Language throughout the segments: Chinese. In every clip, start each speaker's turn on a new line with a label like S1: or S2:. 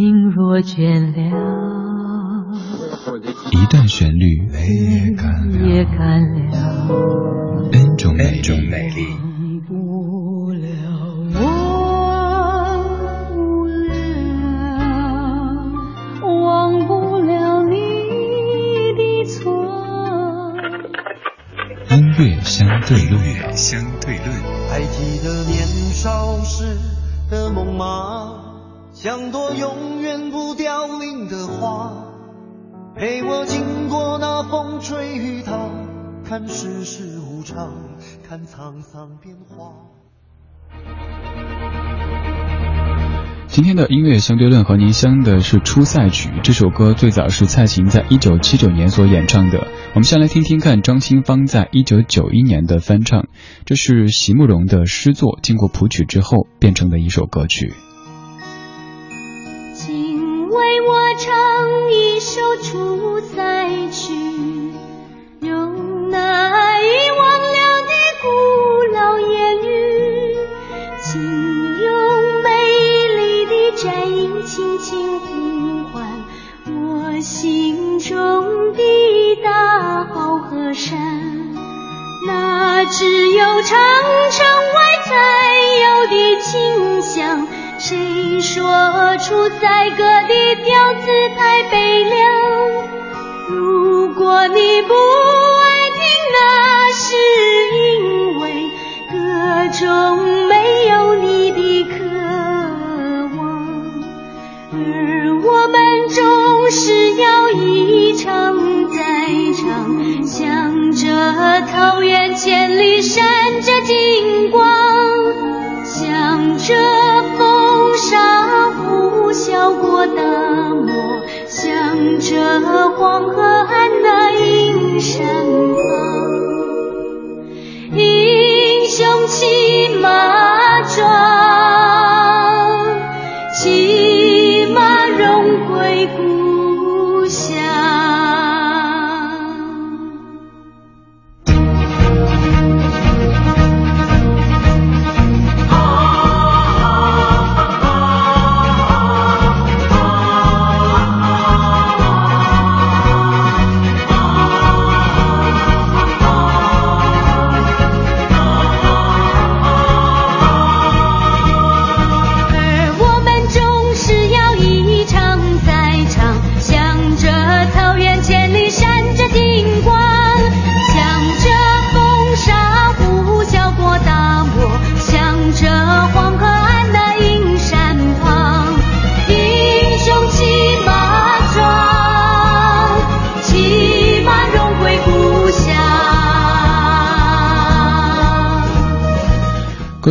S1: 心若倦了，
S2: 一段旋律
S1: 也干了
S2: ，N 种美丽。相对论，相对论。
S3: 还记得年少时的梦吗？像朵永远不凋零的花，陪我经过那风吹雨打，看世事无常，看沧桑变化。
S2: 今天的音乐相对论和您相的是《出塞曲》这首歌，最早是蔡琴在一九七九年所演唱的。我们先来听听看张清芳在一九九一年的翻唱，这是席慕容的诗作，经过谱曲之后变成的一首歌曲。
S4: 为我唱一首《出塞曲》，用那遗忘了的古老言语，请用美丽的战音轻轻呼唤我心中的。大好河山，那只有长城外才。谁说出塞歌的调子太悲凉？如果你不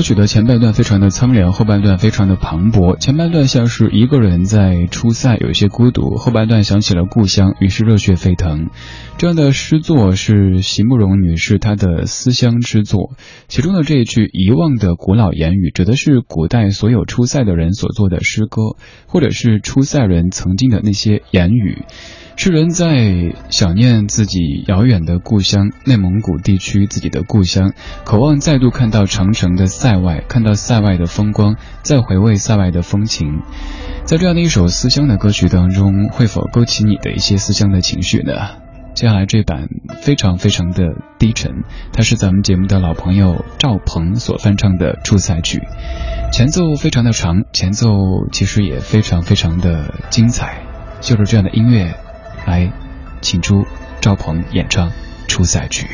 S2: 曲的前半段非常的苍凉，后半段非常的磅礴。前半段像是一个人在出塞，有些孤独；后半段想起了故乡，于是热血沸腾。这样的诗作是席慕容女士她的思乡之作，其中的这一句遗忘的古老言语，指的是古代所有出塞的人所做的诗歌，或者是出塞人曾经的那些言语。诗人在想念自己遥远的故乡内蒙古地区，自己的故乡，渴望再度看到长城的塞外，看到塞外的风光，再回味塞外的风情。在这样的一首思乡的歌曲当中，会否勾起你的一些思乡的情绪呢？接下来这版非常非常的低沉，它是咱们节目的老朋友赵鹏所翻唱的《出塞曲》，前奏非常的长，前奏其实也非常非常的精彩，就是这样的音乐。来，请出赵鹏演唱《出塞曲》。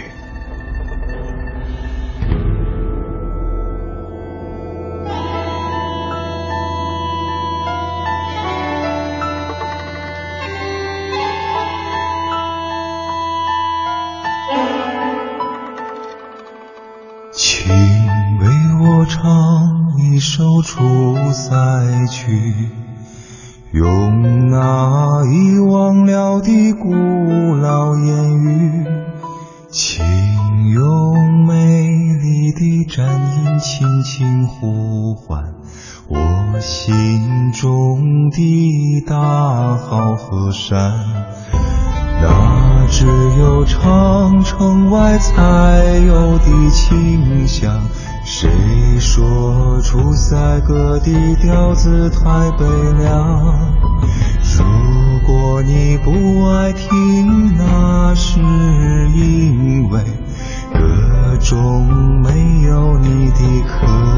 S3: 请为我唱一首《出塞曲》。用那的古老言语，请用美丽的战音轻轻呼唤我心中的大好河山。那只有长城外才有的清香谁说出塞歌的调子太悲凉如果你不爱听那是因为歌中没有你的歌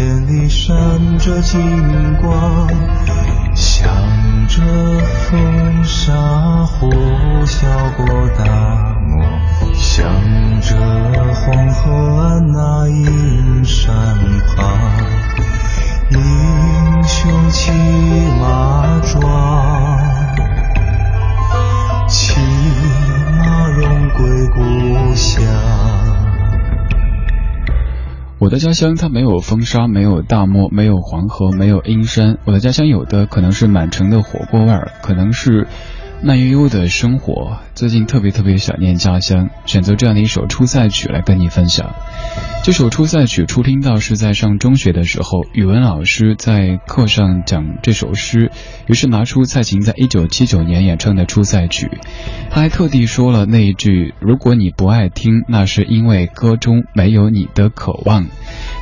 S3: 眼里闪着金光。向着风沙呼啸
S2: 我的家乡它没有风沙，没有大漠，没有黄河，没有阴山。我的家乡有的可能是满城的火锅味儿，可能是慢悠悠的生活。最近特别特别想念家乡，选择这样的一首《出塞曲》来跟你分享。这首《出塞曲》初听到是在上中学的时候，语文老师在课上讲这首诗，于是拿出蔡琴在一九七九年演唱的《出塞曲》，他还特地说了那一句：“如果你不爱听，那是因为歌中没有你的渴望。”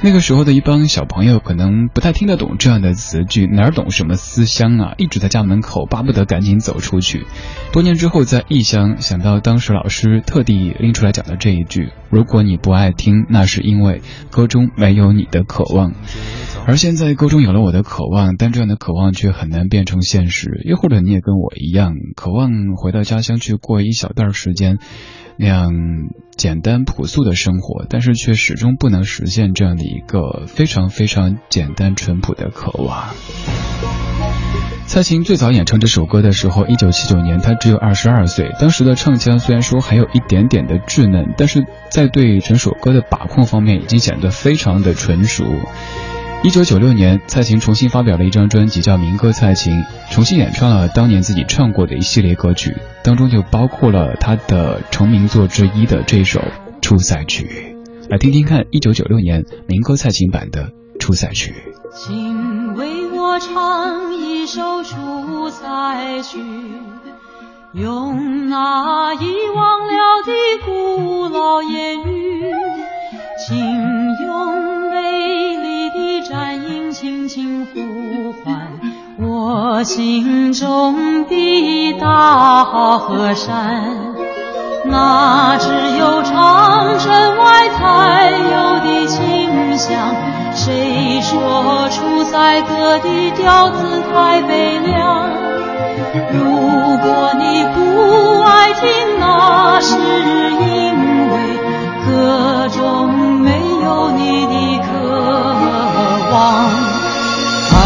S2: 那个时候的一帮小朋友可能不太听得懂这样的词句，哪儿懂什么思乡啊？一直在家门口，巴不得赶紧走出去。多年之后在异乡，想到当时老师特地拎出来讲的这一句：“如果你不爱听，那是因因为歌中没有你的渴望。”而现在歌中有了我的渴望，但这样的渴望却很难变成现实。又或者你也跟我一样，渴望回到家乡去过一小段时间。那样简单朴素的生活，但是却始终不能实现这样的一个非常非常简单淳朴的渴望。蔡琴最早演唱这首歌的时候，一九七九年，她只有二十二岁。当时的唱腔虽然说还有一点点的稚嫩，但是在对整首歌的把控方面，已经显得非常的纯熟。一九九六年，蔡琴重新发表了一张专辑，叫《民歌蔡琴》，重新演唱了当年自己唱过的一系列歌曲，当中就包括了她的成名作之一的这首《出塞曲》。来听听看，一九九六年民歌蔡琴版的《出塞曲》。
S1: 唱一首《出塞曲》，用那遗忘了的古老言语，请用美丽的。战音轻轻呼唤，我心中的大好河山，那只想。谁说出塞歌的调子太悲凉？如果你不爱听，那是因为歌中没有你的渴。望，而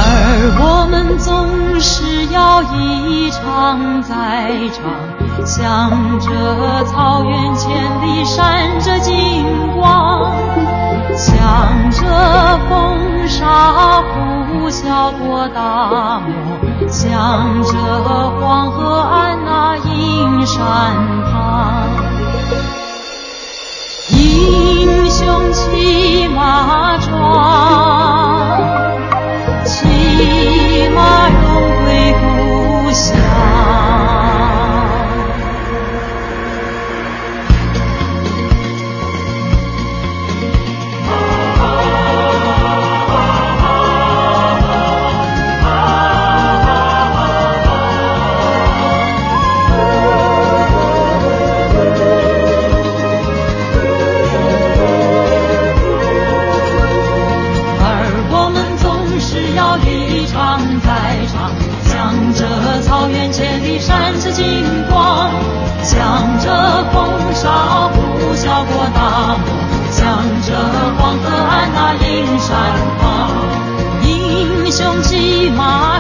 S1: 我们总是要一唱再唱，向着草原千里闪着金光，想着风沙呼啸过大漠，想着黄河岸那阴山。英雄骑马壮，骑马。
S2: 少不消过
S1: 大漠向着黄河岸那英山
S2: 旁
S4: 英雄骑
S2: 马